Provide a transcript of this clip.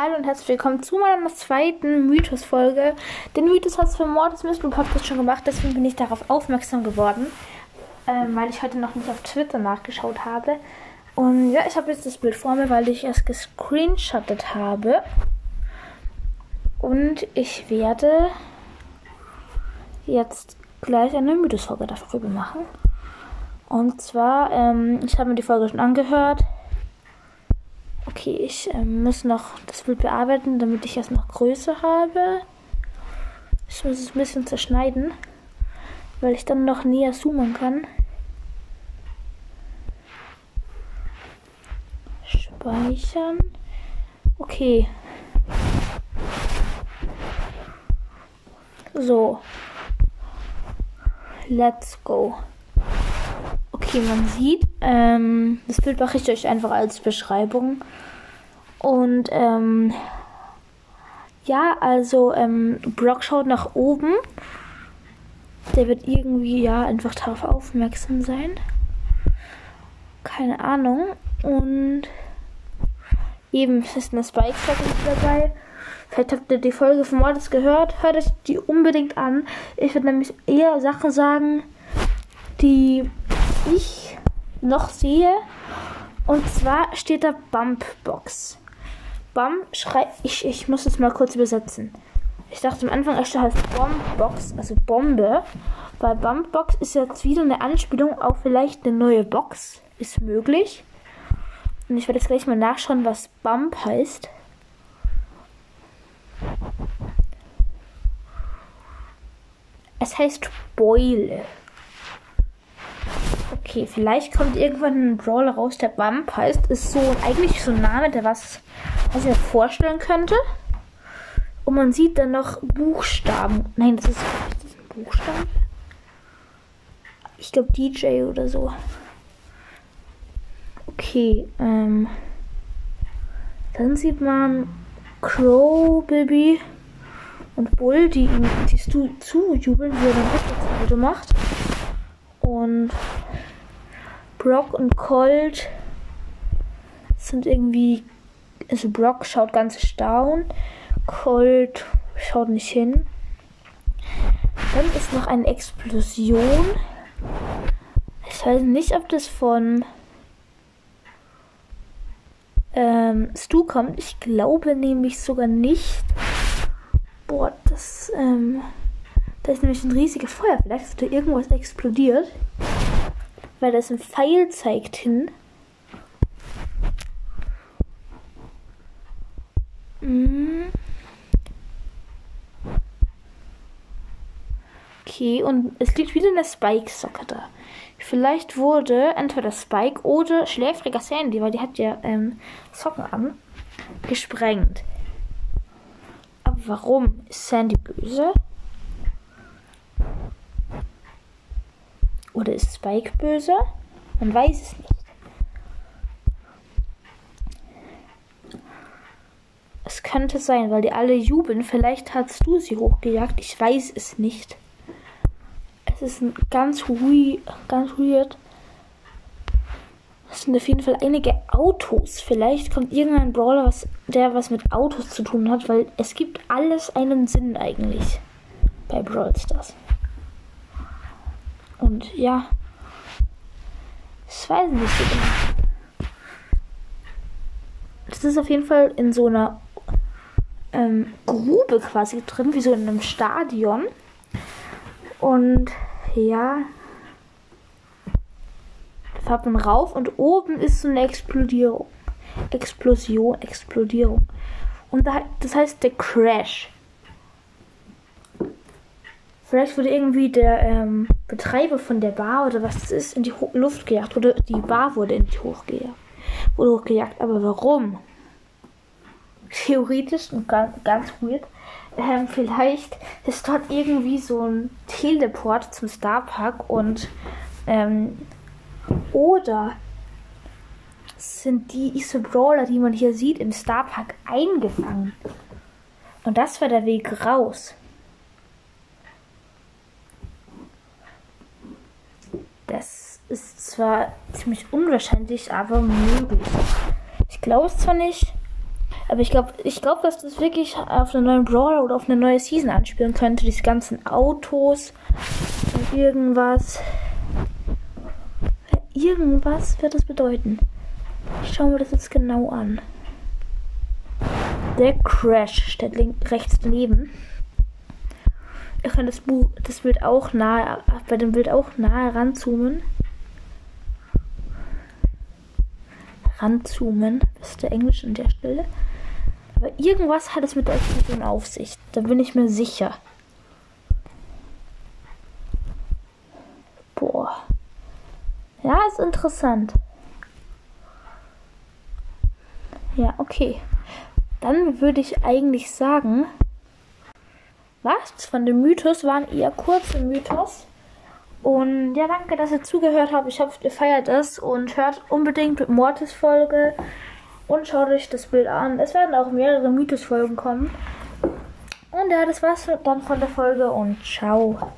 Hallo und herzlich willkommen zu meiner zweiten Mythos-Folge. Den Mythos hat es für Mordes Mystery Podcast schon gemacht, deswegen bin ich darauf aufmerksam geworden, ähm, weil ich heute noch nicht auf Twitter nachgeschaut habe. Und ja, ich habe jetzt das Bild vor mir, weil ich es gescreenshottet habe. Und ich werde jetzt gleich eine Mythos-Folge darüber machen. Und zwar, ähm, ich habe mir die Folge schon angehört. Okay, ich äh, muss noch das Bild bearbeiten, damit ich es noch größer habe. Ich muss es ein bisschen zerschneiden, weil ich dann noch näher zoomen kann. Speichern. Okay. So. Let's go. Okay, man sieht, ähm, das Bild mache ich euch einfach als Beschreibung. Und ähm, ja, also ähm, Brock schaut nach oben. Der wird irgendwie ja einfach darauf aufmerksam sein. Keine Ahnung. Und eben ist eine spike dabei. Vielleicht habt ihr die Folge von Mordes gehört. Hört euch die unbedingt an. Ich würde nämlich eher Sachen sagen, die ich noch sehe. Und zwar steht da Bumpbox. Bump schreibt. Ich, ich muss es mal kurz übersetzen. Ich dachte am Anfang, es heißt Bombbox, also Bombe. Weil Bumpbox ist jetzt wieder eine Anspielung auf vielleicht eine neue Box. Ist möglich. Und ich werde jetzt gleich mal nachschauen, was Bump heißt. Es heißt Beule. Okay, vielleicht kommt irgendwann ein Brawler raus, der Bump heißt. Ist so eigentlich so ein Name, der was, was ich mir vorstellen könnte. Und man sieht dann noch Buchstaben. Nein, das ist, ist das ein Buchstaben. Ich glaube DJ oder so. Okay, ähm. Dann sieht man Crow Baby und Bull, die ihm die zujubeln, wie er dann Rückwärtssalto macht. Und Brock und Colt sind irgendwie. Also Brock schaut ganz erstaunt. Colt schaut nicht hin. Dann ist noch eine Explosion. Ich weiß nicht, ob das von ähm, Stu kommt. Ich glaube nämlich sogar nicht. Boah, das, ähm, da ist nämlich ein riesiger Feuer. Vielleicht ist da irgendwas explodiert weil das ein Pfeil zeigt hin. Mhm. Okay, und es liegt wieder eine Spike-Socke da. Vielleicht wurde entweder Spike oder schläfriger Sandy, weil die hat ja ähm, Socken an, gesprengt. Aber warum ist Sandy böse? Oder ist Spike böse? Man weiß es nicht. Es könnte sein, weil die alle jubeln. Vielleicht hast du sie hochgejagt. Ich weiß es nicht. Es ist ganz weird, ganz weird. Es sind auf jeden Fall einige Autos. Vielleicht kommt irgendein Brawler, was, der was mit Autos zu tun hat, weil es gibt alles einen Sinn eigentlich bei Brawl Stars. Und ja, ich weiß nicht so genau. Das ist auf jeden Fall in so einer ähm, Grube quasi drin, wie so in einem Stadion. Und ja, fährt man rauf und oben ist so eine Explodierung. Explosion, Explodierung. Und da, das heißt der Crash. Vielleicht wurde irgendwie der ähm, Betreiber von der Bar oder was das ist in die Ho Luft gejagt. Oder die Bar wurde in die hochgejagt. Wurde hochgejagt. Aber warum? Theoretisch und ganz, ganz weird. Ähm, vielleicht ist dort irgendwie so ein Teleport zum Starpark und ähm, oder sind die Isse Brawler, die man hier sieht, im Starpark eingefangen. Und das war der Weg raus. Das ist zwar ziemlich unwahrscheinlich, aber möglich. Ich glaube es zwar nicht, Aber ich glaube, ich glaube, dass das wirklich auf einen neuen Brawler oder auf eine neue Season anspielen könnte. Diese ganzen Autos und irgendwas. Irgendwas wird das bedeuten. Ich schaue mir das jetzt genau an. Der Crash steht rechts daneben. Ich kann das, Buch, das Bild auch nahe, bei dem Bild auch nahe ranzoomen. Ranzoomen, ist der Englisch an der Stelle. Aber irgendwas hat es mit der Explosion auf sich. Da bin ich mir sicher. Boah. Ja, ist interessant. Ja, okay. Dann würde ich eigentlich sagen, was von dem Mythos waren eher kurze Mythos. Und ja, danke, dass ihr zugehört habt. Ich hoffe, ihr feiert es und hört unbedingt mit Mortis Folge und schaut euch das Bild an. Es werden auch mehrere Mythos-Folgen kommen. Und ja, das war's dann von der Folge und ciao.